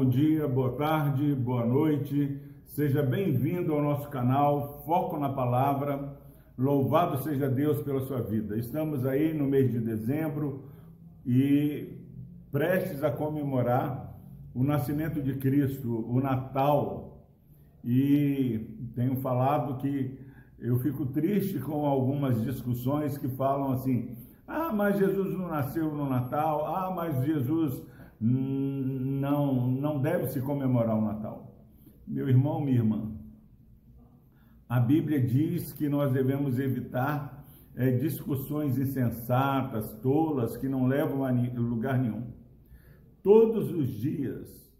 bom dia, boa tarde, boa noite. Seja bem-vindo ao nosso canal Foco na Palavra. Louvado seja Deus pela sua vida. Estamos aí no mês de dezembro e prestes a comemorar o nascimento de Cristo, o Natal. E tenho falado que eu fico triste com algumas discussões que falam assim: ah, mas Jesus não nasceu no Natal, ah, mas Jesus não, não deve se comemorar o Natal. Meu irmão, minha irmã, a Bíblia diz que nós devemos evitar é, discussões insensatas, tolas, que não levam a lugar nenhum. Todos os dias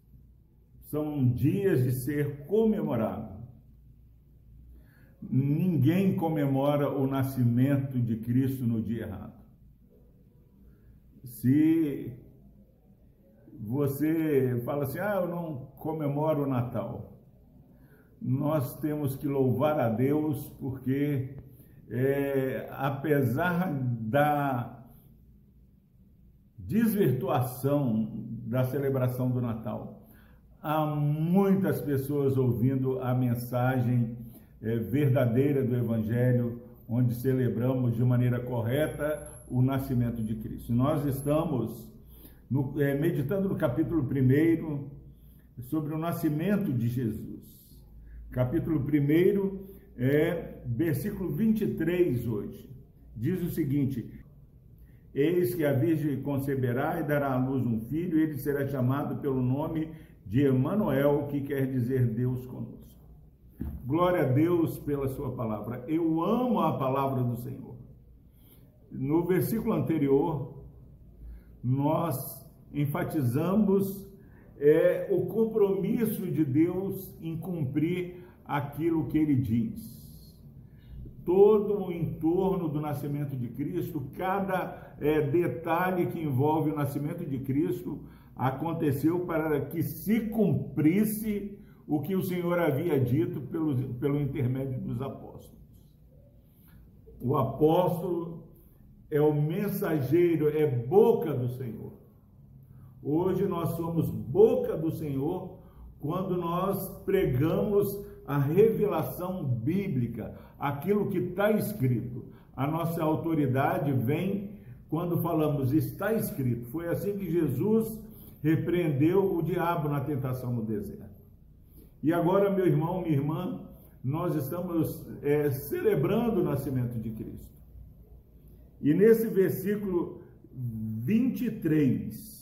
são dias de ser comemorado. Ninguém comemora o nascimento de Cristo no dia errado. Se você fala assim: ah, eu não comemoro o Natal. Nós temos que louvar a Deus porque, é, apesar da desvirtuação da celebração do Natal, há muitas pessoas ouvindo a mensagem é, verdadeira do Evangelho, onde celebramos de maneira correta o nascimento de Cristo. Nós estamos no, é, meditando no capítulo 1 sobre o nascimento de Jesus. Capítulo 1 é versículo 23 hoje. Diz o seguinte: Eis que a Virgem conceberá e dará à luz um filho, e ele será chamado pelo nome de Emanuel, que quer dizer Deus conosco. Glória a Deus pela sua palavra. Eu amo a palavra do Senhor. No versículo anterior, nós enfatizamos é, o compromisso de Deus em cumprir aquilo que ele diz. Todo o entorno do nascimento de Cristo, cada é, detalhe que envolve o nascimento de Cristo, aconteceu para que se cumprisse o que o Senhor havia dito pelo, pelo intermédio dos apóstolos. O apóstolo é o mensageiro, é boca do Senhor. Hoje nós somos boca do Senhor quando nós pregamos a revelação bíblica, aquilo que está escrito. A nossa autoridade vem quando falamos está escrito. Foi assim que Jesus repreendeu o diabo na tentação no deserto. E agora, meu irmão, minha irmã, nós estamos é, celebrando o nascimento de Cristo. E nesse versículo 23,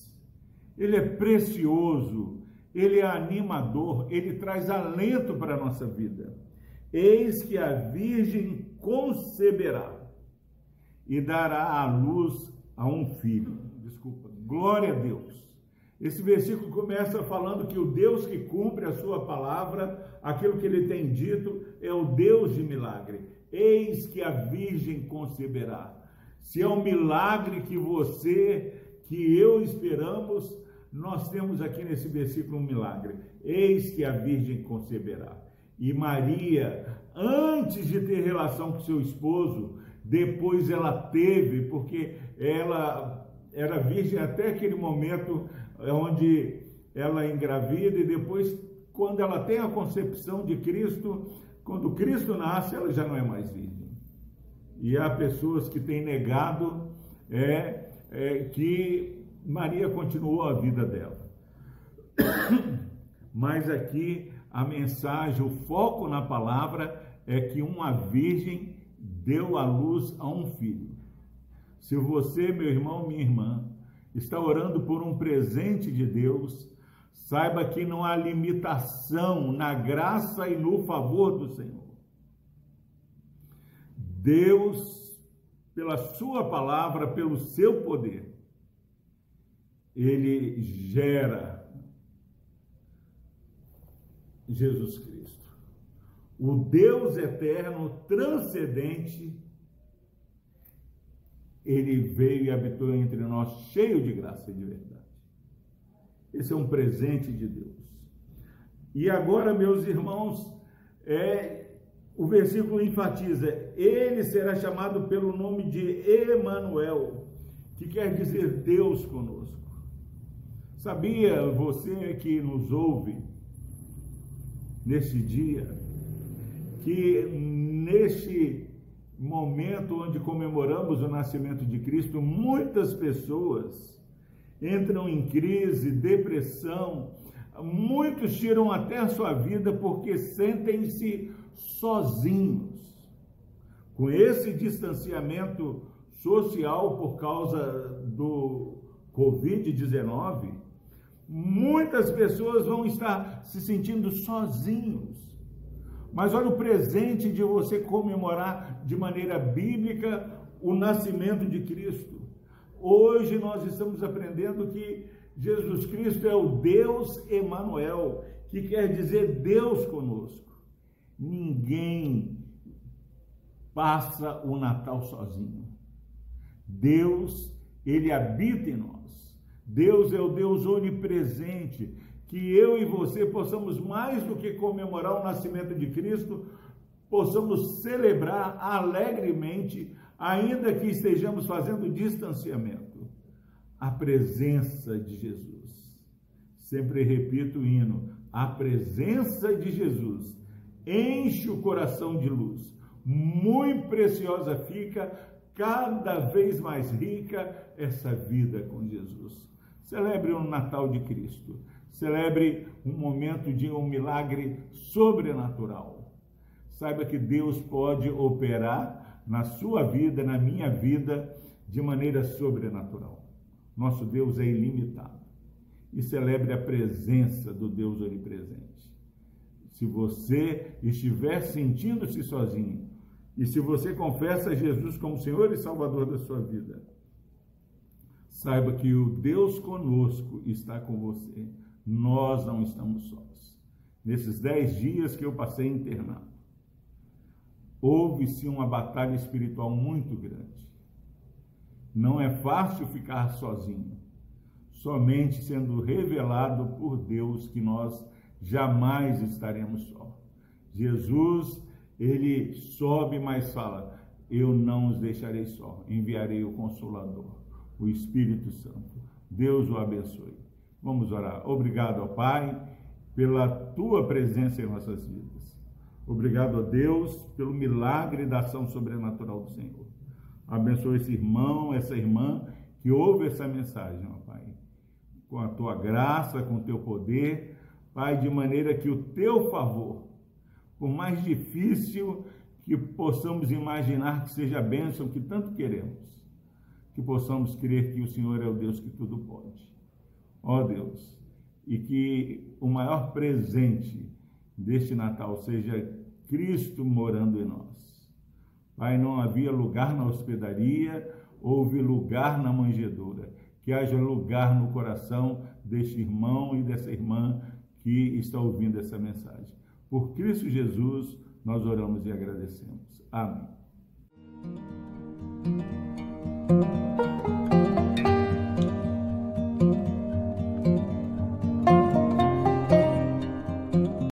ele é precioso, ele é animador, ele traz alento para a nossa vida. Eis que a Virgem conceberá e dará à luz a um filho. Desculpa, glória a Deus. Esse versículo começa falando que o Deus que cumpre a sua palavra, aquilo que ele tem dito, é o Deus de milagre. Eis que a Virgem conceberá. Se é um milagre que você, que eu esperamos, nós temos aqui nesse versículo um milagre. Eis que a Virgem conceberá. E Maria, antes de ter relação com seu esposo, depois ela teve, porque ela era virgem até aquele momento onde ela engravida e depois, quando ela tem a concepção de Cristo, quando Cristo nasce, ela já não é mais virgem. E há pessoas que têm negado é, é que Maria continuou a vida dela. Mas aqui a mensagem, o foco na palavra é que uma virgem deu à luz a um filho. Se você, meu irmão, minha irmã, está orando por um presente de Deus, saiba que não há limitação na graça e no favor do Senhor. Deus, pela sua palavra, pelo seu poder, ele gera Jesus Cristo. O Deus eterno, transcendente, ele veio e habitou entre nós cheio de graça e de verdade. Esse é um presente de Deus. E agora, meus irmãos, é, o versículo enfatiza: ele será chamado pelo nome de Emanuel, que quer dizer Deus conosco. Sabia você que nos ouve neste dia, que neste momento onde comemoramos o nascimento de Cristo, muitas pessoas entram em crise, depressão, muitos tiram até a sua vida porque sentem-se sozinhos. Com esse distanciamento social por causa do Covid-19, muitas pessoas vão estar se sentindo sozinhos. Mas olha o presente de você comemorar de maneira bíblica o nascimento de Cristo. Hoje nós estamos aprendendo que Jesus Cristo é o Deus Emanuel, que quer dizer Deus conosco. Ninguém passa o Natal sozinho. Deus, ele habita em nós. Deus é o Deus onipresente, que eu e você possamos mais do que comemorar o nascimento de Cristo, possamos celebrar alegremente, ainda que estejamos fazendo distanciamento, a presença de Jesus. Sempre repito o hino: a presença de Jesus enche o coração de luz. Muito preciosa fica, cada vez mais rica essa vida com Jesus. Celebre o Natal de Cristo. Celebre um momento de um milagre sobrenatural. Saiba que Deus pode operar na sua vida, na minha vida, de maneira sobrenatural. Nosso Deus é ilimitado. E celebre a presença do Deus onipresente. Se você estiver sentindo-se sozinho, e se você confessa Jesus como Senhor e Salvador da sua vida, saiba que o Deus conosco está com você nós não estamos sós. Nesses dez dias que eu passei internado, houve-se uma batalha espiritual muito grande. Não é fácil ficar sozinho, somente sendo revelado por Deus que nós jamais estaremos só. Jesus, ele sobe, mas fala: Eu não os deixarei só, enviarei o Consolador, o Espírito Santo. Deus o abençoe. Vamos orar. Obrigado, Pai, pela tua presença em nossas vidas. Obrigado, ó Deus, pelo milagre da ação sobrenatural do Senhor. Abençoe esse irmão, essa irmã que ouve essa mensagem, ó Pai. Com a tua graça, com o teu poder, Pai, de maneira que o teu favor, por mais difícil que possamos imaginar que seja a bênção que tanto queremos, que possamos crer que o Senhor é o Deus que tudo pode ó Deus, e que o maior presente deste Natal seja Cristo morando em nós. Pai, não havia lugar na hospedaria, houve lugar na manjedoura. Que haja lugar no coração deste irmão e dessa irmã que está ouvindo essa mensagem. Por Cristo Jesus, nós oramos e agradecemos. Amém. Música